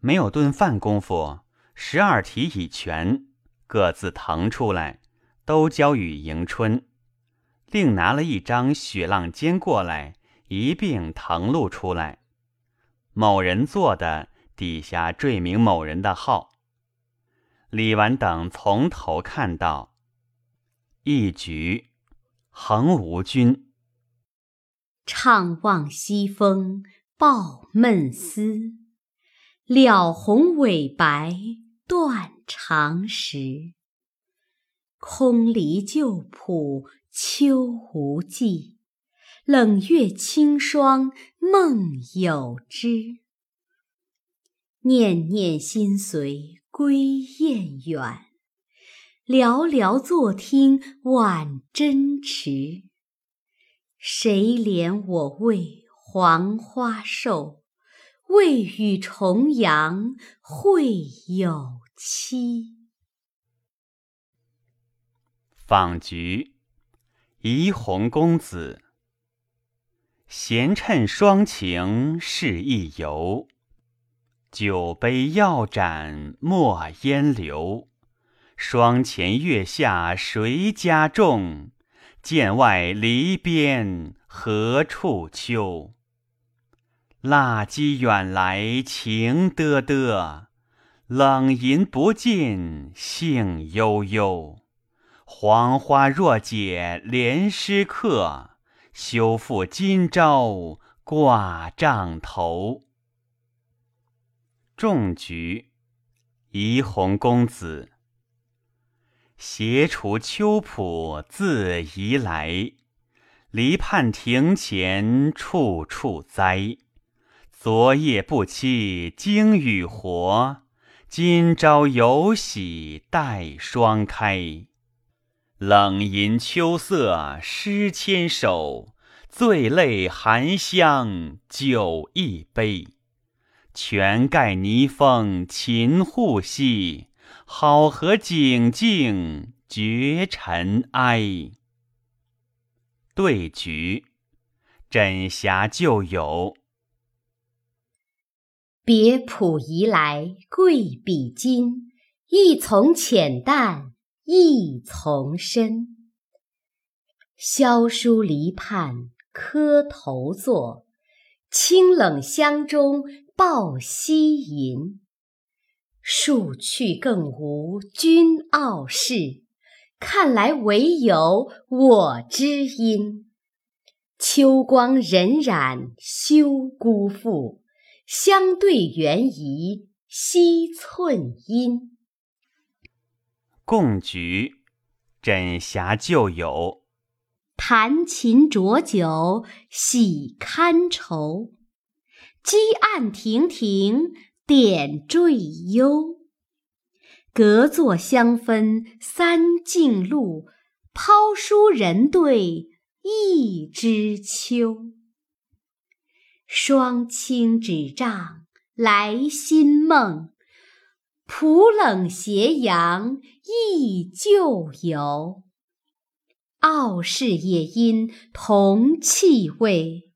没有顿饭功夫，十二题已全，各自腾出来，都交与迎春。另拿了一张雪浪笺过来，一并誊录出来。某人做的，底下缀明某人的号。李纨等从头看到一局，横无君。怅望西风抱闷思，了红尾白断肠时。空篱旧圃秋无际，冷月清霜梦有之。念念心随。归雁远，寥寥坐听晚针迟。谁怜我为黄花瘦，未与重阳会有期。访菊，怡红公子。闲趁双晴是一游。酒杯药盏莫烟流，霜前月下谁家种？剑外篱边何处秋？蜡鸡远来情得得，冷吟不尽兴悠悠。黄花若解连诗客，休复今朝挂帐头。种菊，怡红公子。斜除秋浦自移来，篱畔庭前处处栽。昨夜不期经雨活，今朝有喜待霜开。冷吟秋色诗千首，醉泪含香酒一杯。泉盖泥封秦户兮，好合景静绝尘埃。对局，枕霞旧友。别浦移来贵比金，一从浅淡一从深。萧疏篱畔磕头坐，清冷香中。抱膝吟，数去更无君傲世，看来唯有我知音。秋光荏苒休辜负，相对缘宜惜寸阴。共菊，枕霞旧友。弹琴酌酒喜堪愁。积案亭亭点缀幽，隔座香分三径路，抛书人对一枝秋。双清纸帐来新梦，浦冷斜阳忆旧游。傲世也因同气味。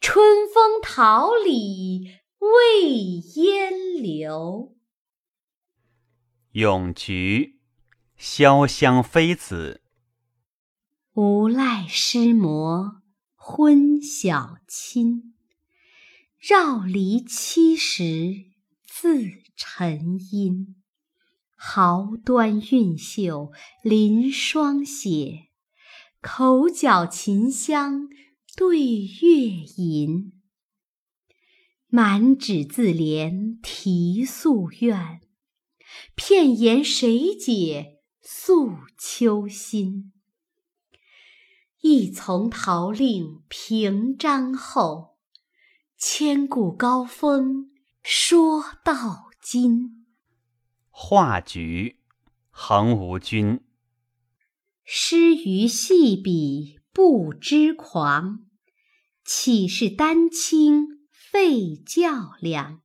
春风桃李未烟流。咏菊，潇湘妃子。无赖诗魔昏晓侵，绕篱七十自沉阴。毫端韵秀临霜写，口角琴香。对月吟，满纸自怜题夙愿，片言谁解诉秋心？一从桃令平章后，千古高峰说到今。画菊，横无君。诗于细笔不知狂。岂是丹青费较量？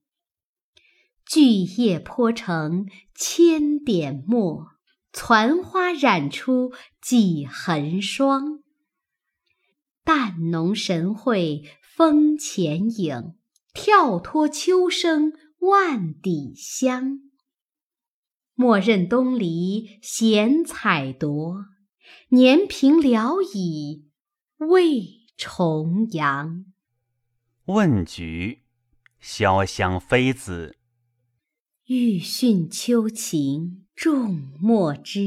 巨叶泼成千点墨，攒花染出几痕霜。淡浓神会风前影，跳脱秋声万底香。莫认东篱闲采夺，年平聊以慰重阳。问菊，潇湘妃子。欲讯秋情众莫知，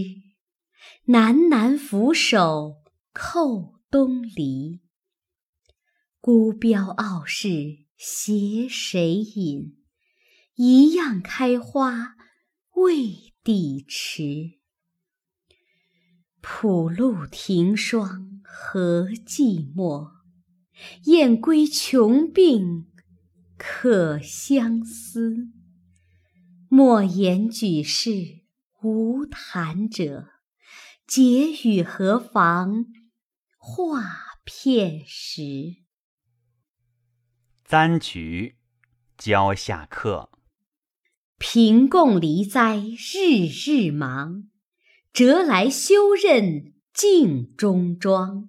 喃喃俯首叩东篱。孤标傲世携谁饮？一样开花未递迟。浦路停霜何寂寞？雁归穷病可相思。莫言举世无谈者，解语何妨话片时。簪菊，蕉下客。平共离哉，日日忙；折来修刃镜中妆。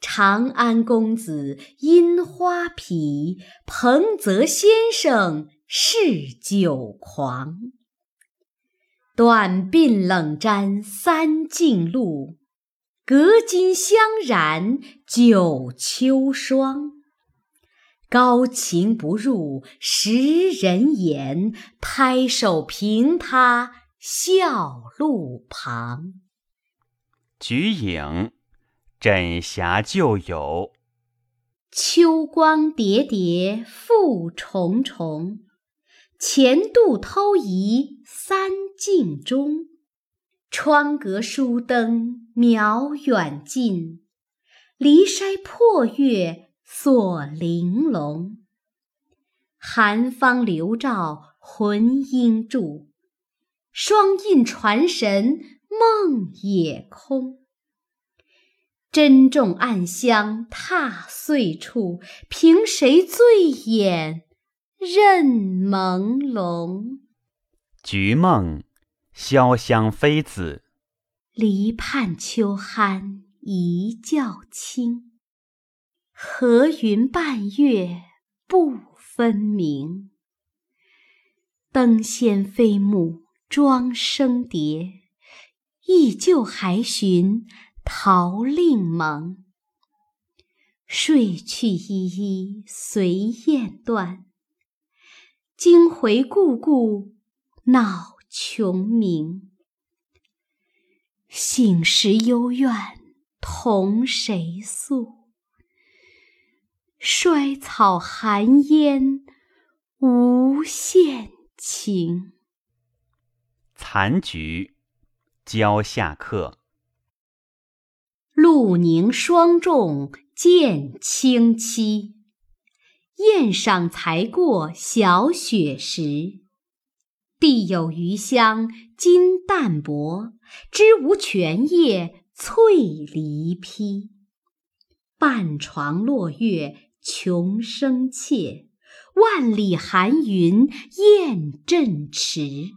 长安公子樱花陂，彭泽先生。嗜酒狂，短鬓冷沾三径露，隔襟香染九秋霜。高情不入识人眼，拍手平他笑路旁。菊影，枕霞旧友。秋光叠叠复重重。前度偷移三径中，窗阁疏灯渺远近，离筛破月锁玲珑。寒芳流照魂应住，双印传神梦也空。珍重暗香踏碎处，凭谁醉眼？任朦胧。菊梦，潇湘妃子。篱畔秋酣一觉清，和云伴月不分明。登仙飞木妆生蝶，忆旧还寻桃令盟。睡去依依随雁断。惊回故故恼穷鸣，醒时幽怨同谁诉？衰草寒烟无限情。残菊，蕉下客。露凝霜重见清凄。宴赏才过小雪时，地有余香金淡薄，枝无全叶翠梨披。半床落月穷生怯，万里寒云雁阵迟。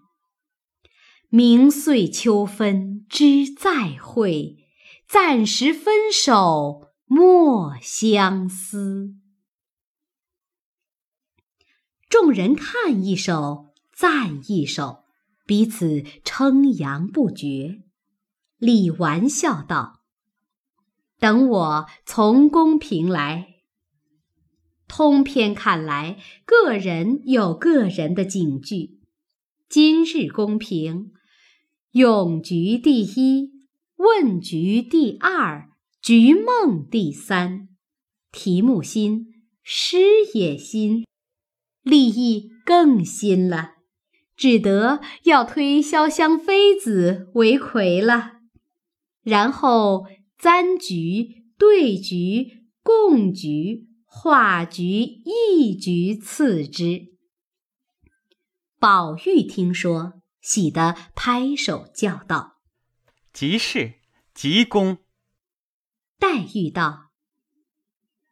明岁秋分知再会，暂时分手莫相思。众人看一首，赞一首，彼此称扬不绝。李纨笑道：“等我从宫评来。通篇看来，个人有个人的警句。今日公平，咏菊第一，问菊第二，菊梦第三。题目新，诗也新。”立意更新了，只得要推潇湘妃子为魁了。然后簪菊、对菊、贡菊、画菊一菊次之。宝玉听说，喜得拍手叫道：“即是，极公。”黛玉道：“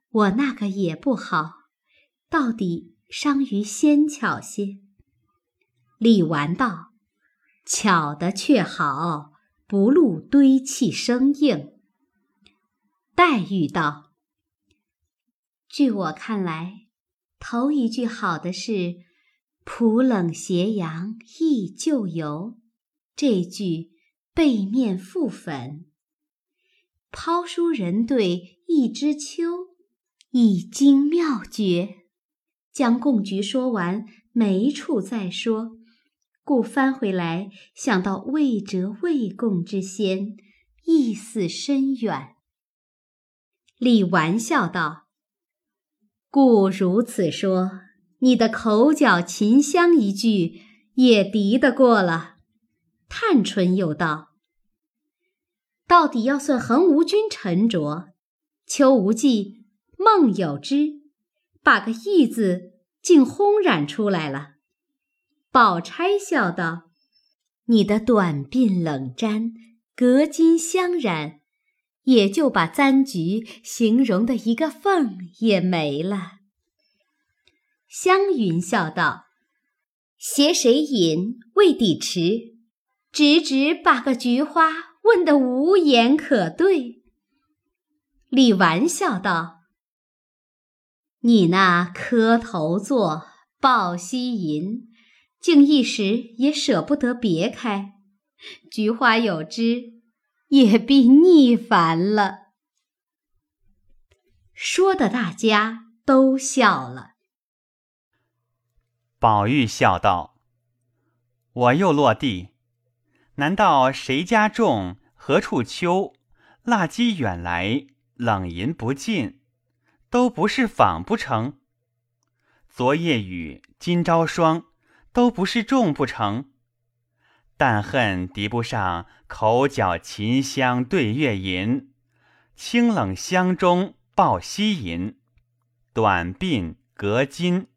我那个也不好，到底。”伤于先巧些。李纨道：“巧的却好，不露堆砌生硬。”黛玉道：“据我看来，头一句好的是浦冷斜阳忆旧游，这句背面覆粉。抛书人对一枝秋，一经妙绝。将贡菊说完，没处再说，故翻回来想到未折未贡之先，意思深远。李纨笑道：“故如此说，你的口角琴香一句也敌得过了。”探春又道：“到底要算横无君沉着，秋无忌，孟有之。”把个“义”字竟轰然出来了。宝钗笑道：“你的短鬓冷沾，隔金香染，也就把簪菊形容的一个缝也没了。”湘云笑道：“携谁饮未抵迟，直直把个菊花问得无言可对。”李纨笑道。你那磕头坐，抱膝吟，竟一时也舍不得别开。菊花有枝，也必腻烦了。说的大家都笑了。宝玉笑道：“我又落地，难道谁家种，何处秋？蜡鸡远来，冷吟不尽。”都不是仿不成？昨夜雨，今朝霜，都不是种不成？但恨敌不上口角琴香对月吟，清冷香中抱膝吟，短鬓隔金，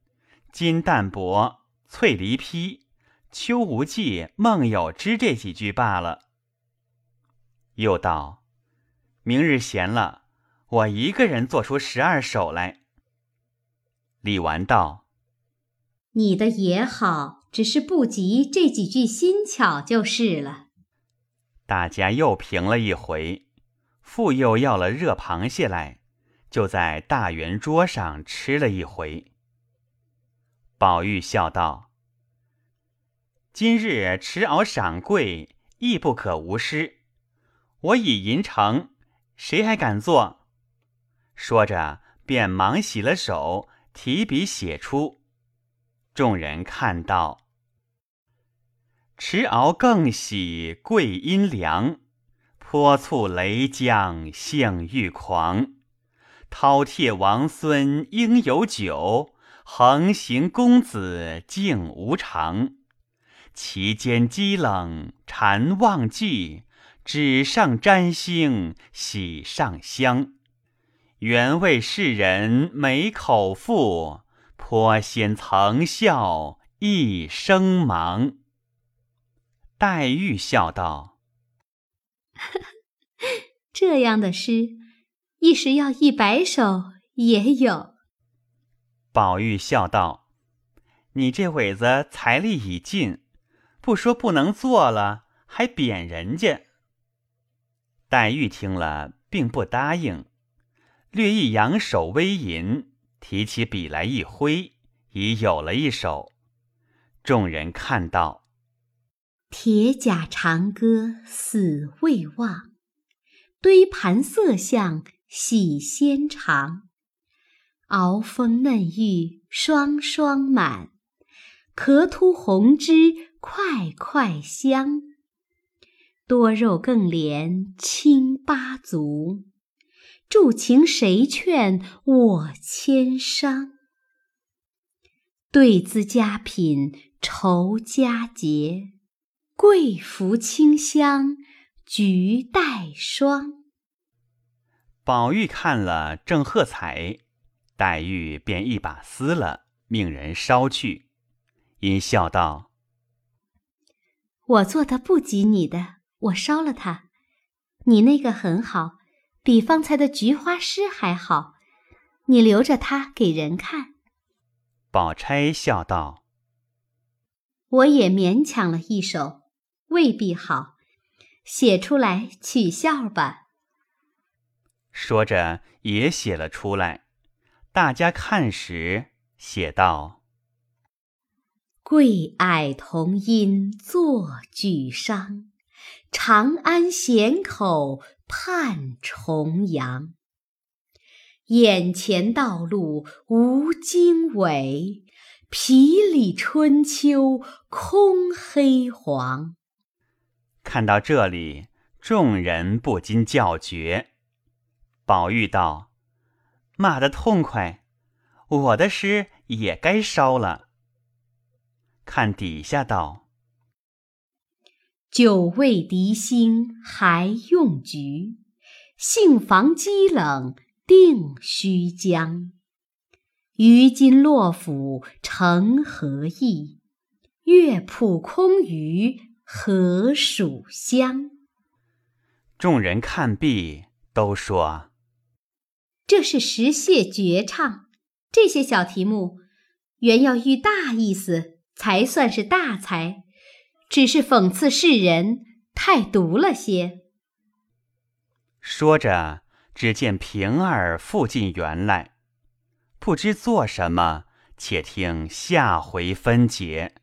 金淡薄，翠梨披，秋无忌，梦有知这几句罢了。又道：明日闲了。我一个人做出十二首来。李纨道：“你的也好，只是不及这几句新巧就是了。”大家又评了一回，复又要了热螃蟹来，就在大圆桌上吃了一回。宝玉笑道：“今日持鳌赏贵，亦不可无失。我已吟成，谁还敢做？”说着，便忙洗了手，提笔写出。众人看到，持鳌更喜桂阴凉，泼醋雷将性欲狂。饕餮王孙应有酒，横行公子竟无常。其间积冷禅忘记，纸上沾星喜上香。原为世人美口腹，颇先曾笑一生忙。黛玉笑道：“ 这样的诗，一时要一百首也有。”宝玉笑道：“你这会子财力已尽，不说不能做了，还贬人家。”黛玉听了，并不答应。略一扬手微吟，提起笔来一挥，已有了一首。众人看到，铁甲长歌死未忘，堆盘色相喜先尝。熬风嫩玉双双满，壳凸红脂块块香。多肉更连青八足。助情谁劝我千伤？对资佳品酬佳节，贵服清香菊带霜。宝玉看了正喝彩，黛玉便一把撕了，命人烧去，因笑道：“我做的不及你的，我烧了它。你那个很好。”比方才的菊花诗还好，你留着它给人看。宝钗笑道：“我也勉强了一首，未必好，写出来取笑吧。”说着也写了出来，大家看时写道：“桂霭同音作举觞，长安咸口盼重阳。眼前道路无经纬，皮里春秋空黑黄。看到这里，众人不禁叫绝。宝玉道：“骂得痛快，我的诗也该烧了。”看底下道：“久未敌兴还用菊，杏房积冷。”定须将，于今落府成何意？月铺空余何属乡？众人看毕，都说：“这是实谢绝唱。这些小题目，原要寓大意思，才算是大才。只是讽刺世人，太毒了些。”说着。只见平儿附近园来，不知做什么，且听下回分解。